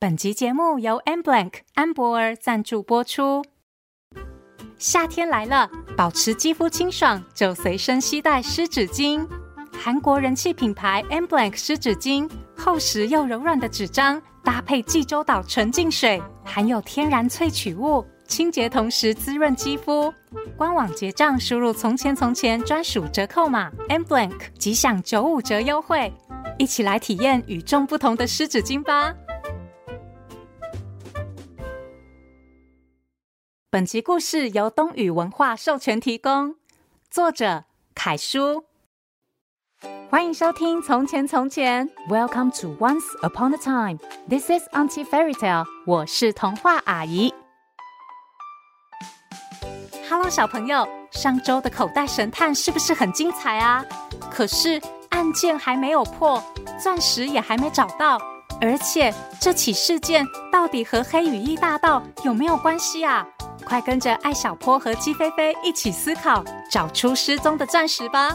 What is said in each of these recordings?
本集节目由 Amblanc 安博尔赞助播出。夏天来了，保持肌肤清爽就随身携带湿纸巾。韩国人气品牌 Amblanc 湿纸巾，厚实又柔软的纸张，搭配济州岛纯净水，含有天然萃取物，清洁同时滋润肌肤。官网结账输入“从前从前”专属折扣码 Amblanc，即享九五折优惠。一起来体验与众不同的湿纸巾吧！本集故事由东雨文化授权提供，作者凯叔。欢迎收听《从前从前》，Welcome to Once Upon a Time。This is Auntie Fairy Tale。我是童话阿姨。Hello，小朋友，上周的口袋神探是不是很精彩啊？可是案件还没有破，钻石也还没找到，而且这起事件到底和黑羽翼大盗有没有关系啊？快跟着艾小坡和鸡飞飞一起思考，找出失踪的钻石吧！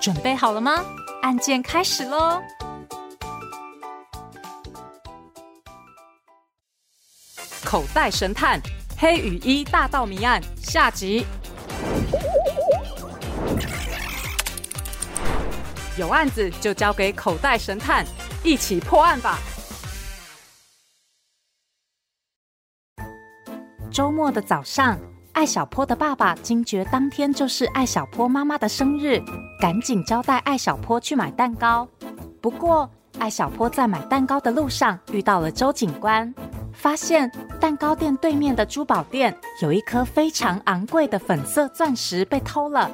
准备好了吗？案件开始喽！口袋神探黑羽衣大盗谜案下集。有案子就交给口袋神探，一起破案吧！周末的早上，艾小坡的爸爸惊觉当天就是艾小坡妈妈的生日，赶紧交代艾小坡去买蛋糕。不过，艾小坡在买蛋糕的路上遇到了周警官，发现蛋糕店对面的珠宝店有一颗非常昂贵的粉色钻石被偷了。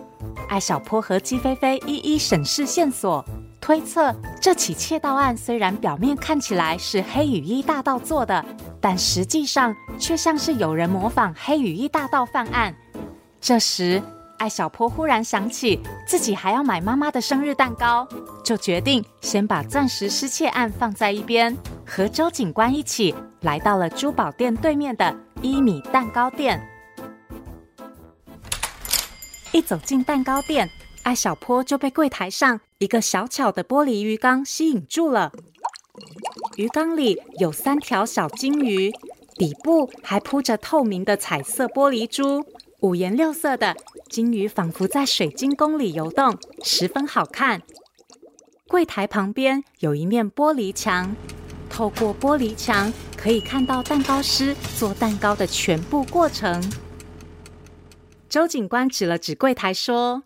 艾小坡和鸡飞飞一一审视线索，推测这起窃盗案虽然表面看起来是黑羽衣大盗做的。但实际上却像是有人模仿黑羽衣大盗犯案。这时，艾小坡忽然想起自己还要买妈妈的生日蛋糕，就决定先把钻石失窃案放在一边，和周警官一起来到了珠宝店对面的一米蛋糕店。一走进蛋糕店，艾小坡就被柜台上一个小巧的玻璃鱼缸吸引住了。鱼缸里有三条小金鱼，底部还铺着透明的彩色玻璃珠，五颜六色的金鱼仿佛在水晶宫里游动，十分好看。柜台旁边有一面玻璃墙，透过玻璃墙可以看到蛋糕师做蛋糕的全部过程。周警官指了指柜台说：“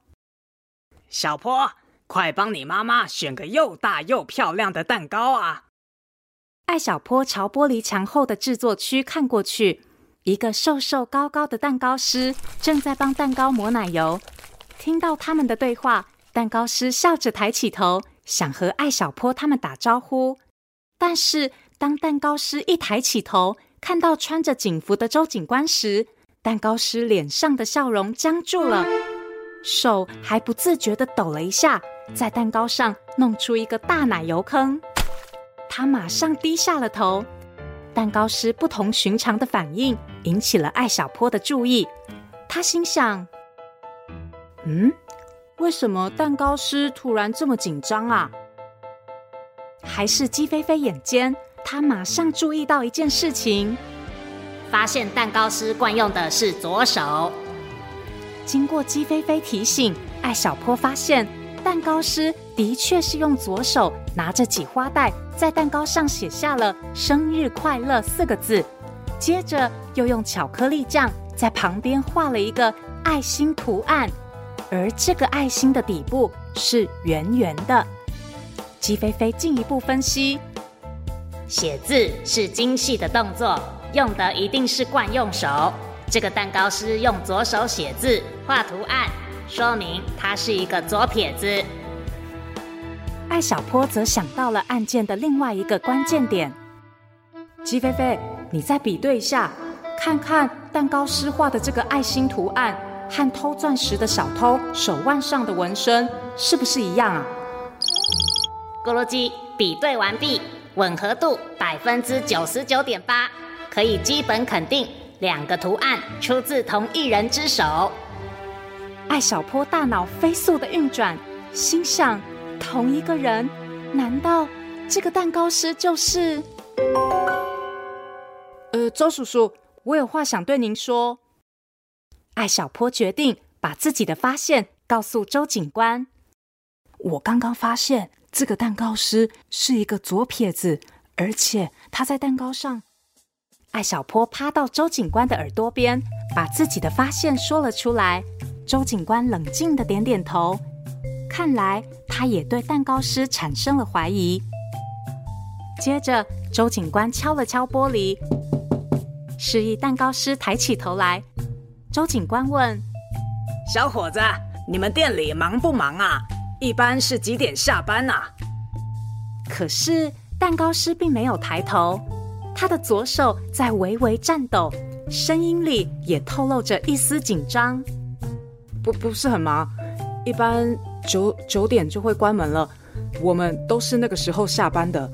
小坡，快帮你妈妈选个又大又漂亮的蛋糕啊！”艾小坡朝玻璃墙后的制作区看过去，一个瘦瘦高高的蛋糕师正在帮蛋糕抹奶油。听到他们的对话，蛋糕师笑着抬起头，想和艾小坡他们打招呼。但是，当蛋糕师一抬起头，看到穿着警服的周警官时，蛋糕师脸上的笑容僵住了，手还不自觉的抖了一下，在蛋糕上弄出一个大奶油坑。他马上低下了头，蛋糕师不同寻常的反应引起了艾小坡的注意。他心想：“嗯，为什么蛋糕师突然这么紧张啊？”还是鸡飞飞眼尖，他马上注意到一件事情，发现蛋糕师惯用的是左手。经过鸡飞飞提醒，艾小坡发现蛋糕师的确是用左手拿着挤花袋。在蛋糕上写下了“生日快乐”四个字，接着又用巧克力酱在旁边画了一个爱心图案，而这个爱心的底部是圆圆的。鸡飞飞进一步分析，写字是精细的动作，用的一定是惯用手。这个蛋糕师用左手写字画图案，说明他是一个左撇子。艾小坡则想到了案件的另外一个关键点。鸡飞飞，你再比对一下，看看蛋糕师画的这个爱心图案和偷钻石的小偷手腕上的纹身是不是一样啊？咕噜鸡比对完毕，吻合度百分之九十九点八，可以基本肯定两个图案出自同一人之手。艾小坡大脑飞速的运转，心想。同一个人？难道这个蛋糕师就是？呃，周叔叔，我有话想对您说。艾小坡决定把自己的发现告诉周警官。我刚刚发现这个蛋糕师是一个左撇子，而且他在蛋糕上。艾小坡趴到周警官的耳朵边，把自己的发现说了出来。周警官冷静的点点头，看来他也对蛋糕师产生了怀疑。接着，周警官敲了敲玻璃，示意蛋糕师抬起头来。周警官问：“小伙子，你们店里忙不忙啊？一般是几点下班啊？”可是蛋糕师并没有抬头，他的左手在微微颤抖，声音里也透露着一丝紧张。不，不是很忙，一般九九点就会关门了。我们都是那个时候下班的。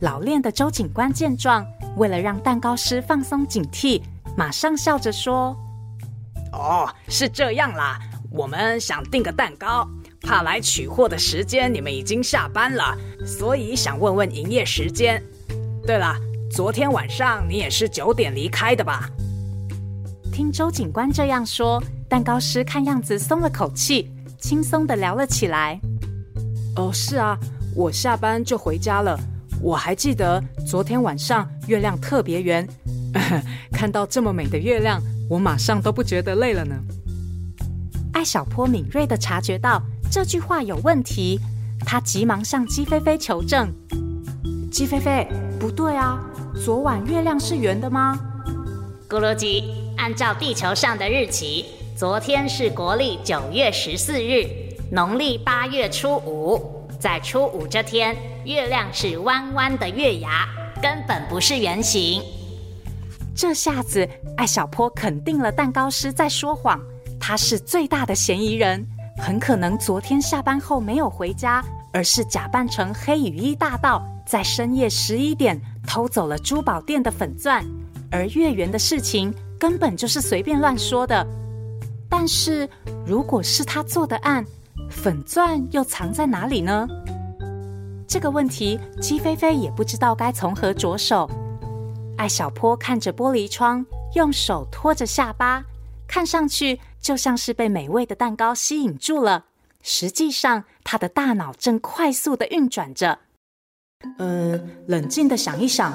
老练的周警官见状，为了让蛋糕师放松警惕，马上笑着说：“哦，是这样啦，我们想订个蛋糕，怕来取货的时间你们已经下班了，所以想问问营业时间。对了，昨天晚上你也是九点离开的吧？”听周警官这样说。蛋糕师看样子松了口气，轻松的聊了起来。哦，是啊，我下班就回家了。我还记得昨天晚上月亮特别圆，看到这么美的月亮，我马上都不觉得累了呢。艾小坡敏锐的察觉到这句话有问题，他急忙向鸡飞飞求证：“鸡飞飞，不对啊，昨晚月亮是圆的吗？”咕噜鸡，按照地球上的日期。昨天是国历九月十四日，农历八月初五。在初五这天，月亮是弯弯的月牙，根本不是圆形。这下子，艾小坡肯定了蛋糕师在说谎，他是最大的嫌疑人，很可能昨天下班后没有回家，而是假扮成黑羽衣大盗，在深夜十一点偷走了珠宝店的粉钻，而月圆的事情根本就是随便乱说的。但是，如果是他做的案，粉钻又藏在哪里呢？这个问题，鸡飞飞也不知道该从何着手。艾小坡看着玻璃窗，用手托着下巴，看上去就像是被美味的蛋糕吸引住了。实际上，他的大脑正快速的运转着。嗯，冷静的想一想，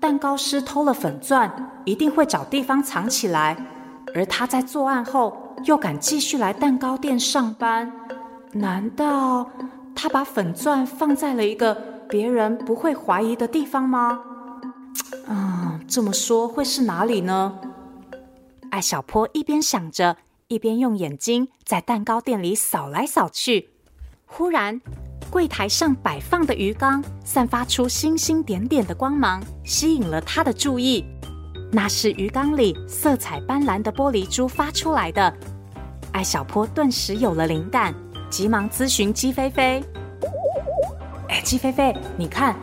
蛋糕师偷了粉钻，一定会找地方藏起来，而他在作案后。又敢继续来蛋糕店上班？难道他把粉钻放在了一个别人不会怀疑的地方吗？啊，这么说会是哪里呢？艾小坡一边想着，一边用眼睛在蛋糕店里扫来扫去。忽然，柜台上摆放的鱼缸散发出星星点点的光芒，吸引了他的注意。那是鱼缸里色彩斑斓的玻璃珠发出来的。艾小坡顿时有了灵感，急忙咨询鸡飞飞：“哎，鸡飞飞，你看，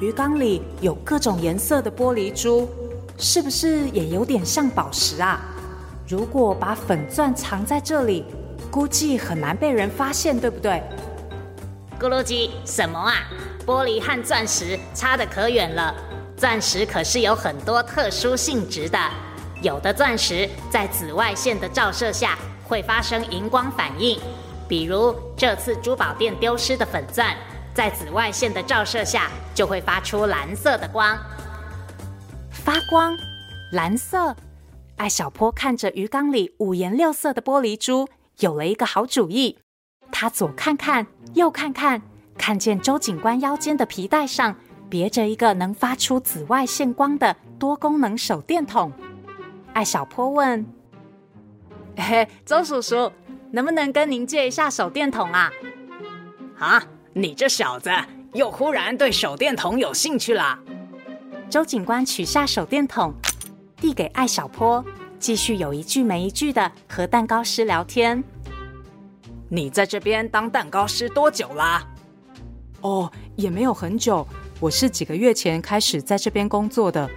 鱼缸里有各种颜色的玻璃珠，是不是也有点像宝石啊？如果把粉钻藏在这里，估计很难被人发现，对不对？”咕噜鸡，什么啊？玻璃和钻石差得可远了。钻石可是有很多特殊性质的，有的钻石在紫外线的照射下会发生荧光反应，比如这次珠宝店丢失的粉钻，在紫外线的照射下就会发出蓝色的光。发光，蓝色。艾小坡看着鱼缸里五颜六色的玻璃珠，有了一个好主意。他左看看，右看看，看见周警官腰间的皮带上。别着一个能发出紫外线光的多功能手电筒，艾小坡问：“嘿，周叔叔，能不能跟您借一下手电筒啊？”“啊，你这小子又忽然对手电筒有兴趣了。”周警官取下手电筒，递给艾小坡，继续有一句没一句的和蛋糕师聊天。“你在这边当蛋糕师多久啦？”“哦，也没有很久。”我是几个月前开始在这边工作的。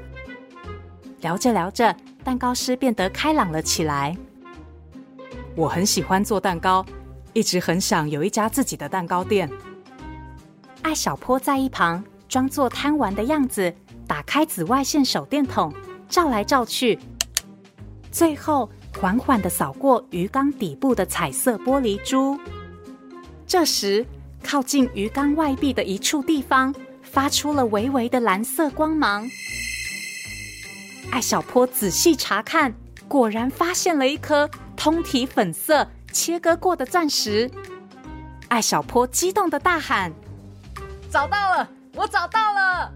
聊着聊着，蛋糕师变得开朗了起来。我很喜欢做蛋糕，一直很想有一家自己的蛋糕店。艾小坡在一旁装作贪玩的样子，打开紫外线手电筒，照来照去，最后缓缓地扫过鱼缸底部的彩色玻璃珠。这时，靠近鱼缸外壁的一处地方发出了微微的蓝色光芒。艾小坡仔细查看，果然发现了一颗通体粉色、切割过的钻石。艾小坡激动地大喊：“找到了！我找到了！”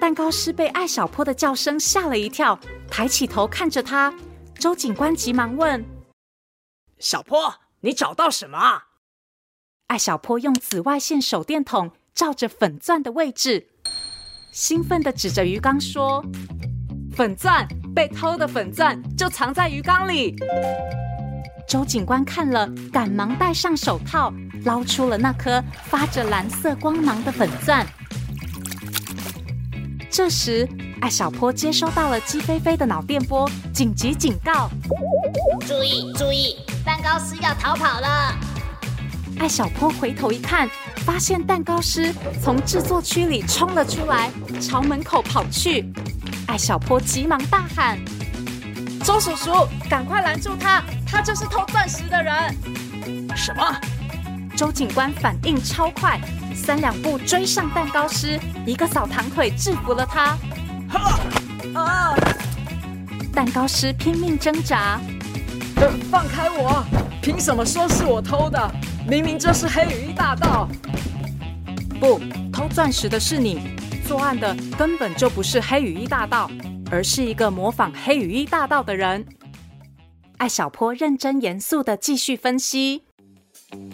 蛋糕师被艾小坡的叫声吓了一跳，抬起头看着他。周警官急忙问：“小坡，你找到什么？”艾小坡用紫外线手电筒照着粉钻的位置，兴奋地指着鱼缸说：“粉钻，被偷的粉钻就藏在鱼缸里。”周警官看了，赶忙戴上手套，捞出了那颗发着蓝色光芒的粉钻。这时，艾小坡接收到了鸡飞飞的脑电波，紧急警告：“注意，注意，蛋糕师要逃跑了！”艾小坡回头一看，发现蛋糕师从制作区里冲了出来，朝门口跑去。艾小坡急忙大喊：“周叔叔，赶快拦住他！他就是偷钻石的人！”什么？周警官反应超快，三两步追上蛋糕师，一个扫堂腿制服了他。啊！蛋糕师拼命挣扎。呃，放开我！凭什么说是我偷的？明明这是黑羽翼大盗！不，偷钻石的是你，作案的根本就不是黑羽翼大盗，而是一个模仿黑羽翼大盗的人。艾小坡认真严肃的继续分析。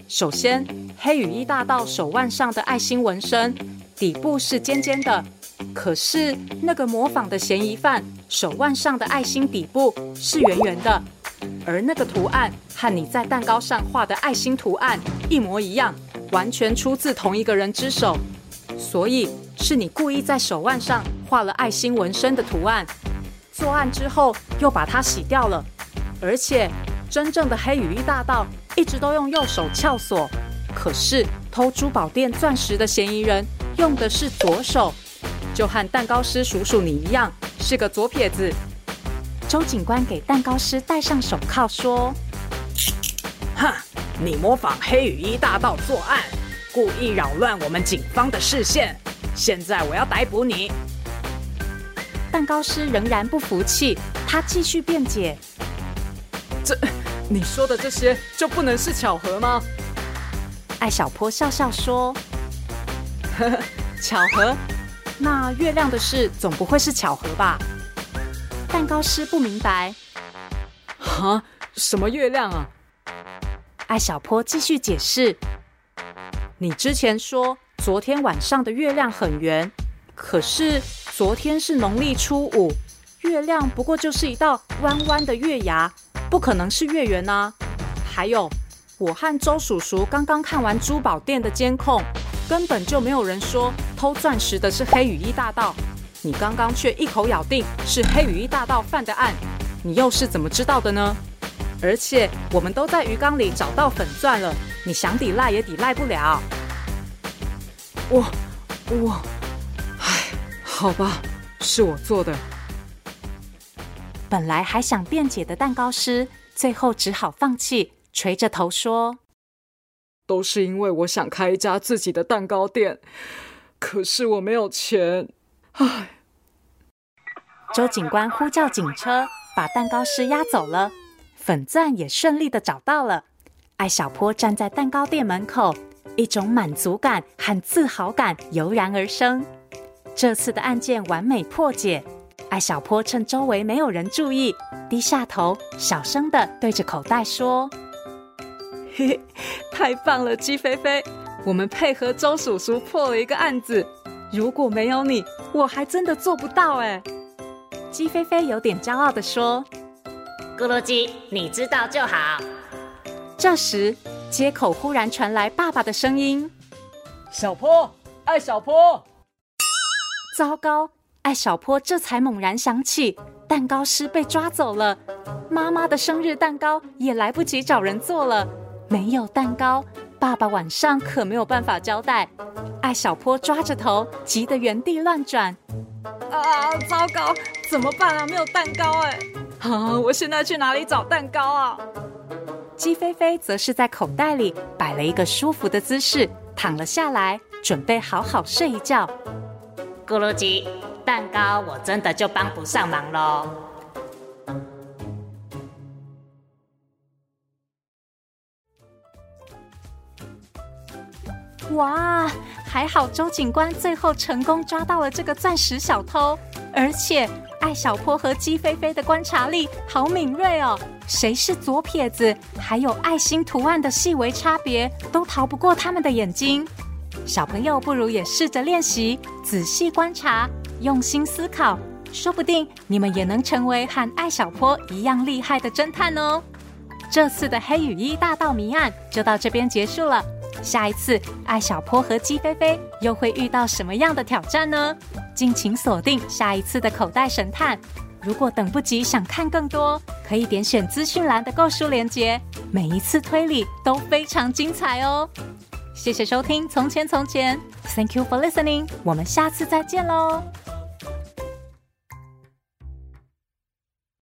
首先，黑羽衣大盗手腕上的爱心纹身，底部是尖尖的。可是那个模仿的嫌疑犯手腕上的爱心底部是圆圆的，而那个图案和你在蛋糕上画的爱心图案一模一样，完全出自同一个人之手，所以是你故意在手腕上画了爱心纹身的图案，作案之后又把它洗掉了。而且真正的黑羽翼大盗一直都用右手撬锁，可是偷珠宝店钻石的嫌疑人用的是左手。就和蛋糕师叔叔你一样，是个左撇子。周警官给蛋糕师戴上手铐，说：“哼，你模仿黑羽衣大盗作案，故意扰乱我们警方的视线。现在我要逮捕你。”蛋糕师仍然不服气，他继续辩解：“这，你说的这些就不能是巧合吗？”艾小坡笑笑说：“呵呵，巧合。”那月亮的事总不会是巧合吧？蛋糕师不明白。啊？什么月亮啊？艾小坡继续解释：你之前说昨天晚上的月亮很圆，可是昨天是农历初五，月亮不过就是一道弯弯的月牙，不可能是月圆啊。还有，我和周叔叔刚刚看完珠宝店的监控。根本就没有人说偷钻石的是黑羽翼大盗，你刚刚却一口咬定是黑羽翼大盗犯的案，你又是怎么知道的呢？而且我们都在鱼缸里找到粉钻了，你想抵赖也抵赖不了。我我，唉，好吧，是我做的。本来还想辩解的蛋糕师，最后只好放弃，垂着头说。都是因为我想开一家自己的蛋糕店，可是我没有钱。唉。周警官呼叫警车，把蛋糕师押走了，粉钻也顺利的找到了。艾小坡站在蛋糕店门口，一种满足感和自豪感油然而生。这次的案件完美破解。艾小坡趁周围没有人注意，低下头，小声的对着口袋说。嘿嘿，太棒了，鸡飞飞！我们配合周叔叔破了一个案子。如果没有你，我还真的做不到哎。鸡飞飞有点骄傲的说：“咕噜鸡，你知道就好。”这时，街口忽然传来爸爸的声音：“小坡，艾小坡！”糟糕，艾小坡这才猛然想起，蛋糕师被抓走了，妈妈的生日蛋糕也来不及找人做了。没有蛋糕，爸爸晚上可没有办法交代。艾小坡抓着头，急得原地乱转。啊，糟糕，怎么办啊？没有蛋糕哎！啊，我现在去哪里找蛋糕啊？鸡飞飞则是在口袋里摆了一个舒服的姿势，躺了下来，准备好好睡一觉。咕噜鸡，蛋糕我真的就帮不上忙喽。哇，还好周警官最后成功抓到了这个钻石小偷，而且艾小坡和鸡飞飞的观察力好敏锐哦，谁是左撇子，还有爱心图案的细微差别都逃不过他们的眼睛。小朋友不如也试着练习，仔细观察，用心思考，说不定你们也能成为和艾小坡一样厉害的侦探哦。这次的黑羽衣大盗谜案就到这边结束了。下一次，艾小坡和鸡飞飞又会遇到什么样的挑战呢？敬请锁定下一次的口袋神探。如果等不及想看更多，可以点选资讯栏的购书链接，每一次推理都非常精彩哦。谢谢收听《从前从前》，Thank you for listening，我们下次再见喽。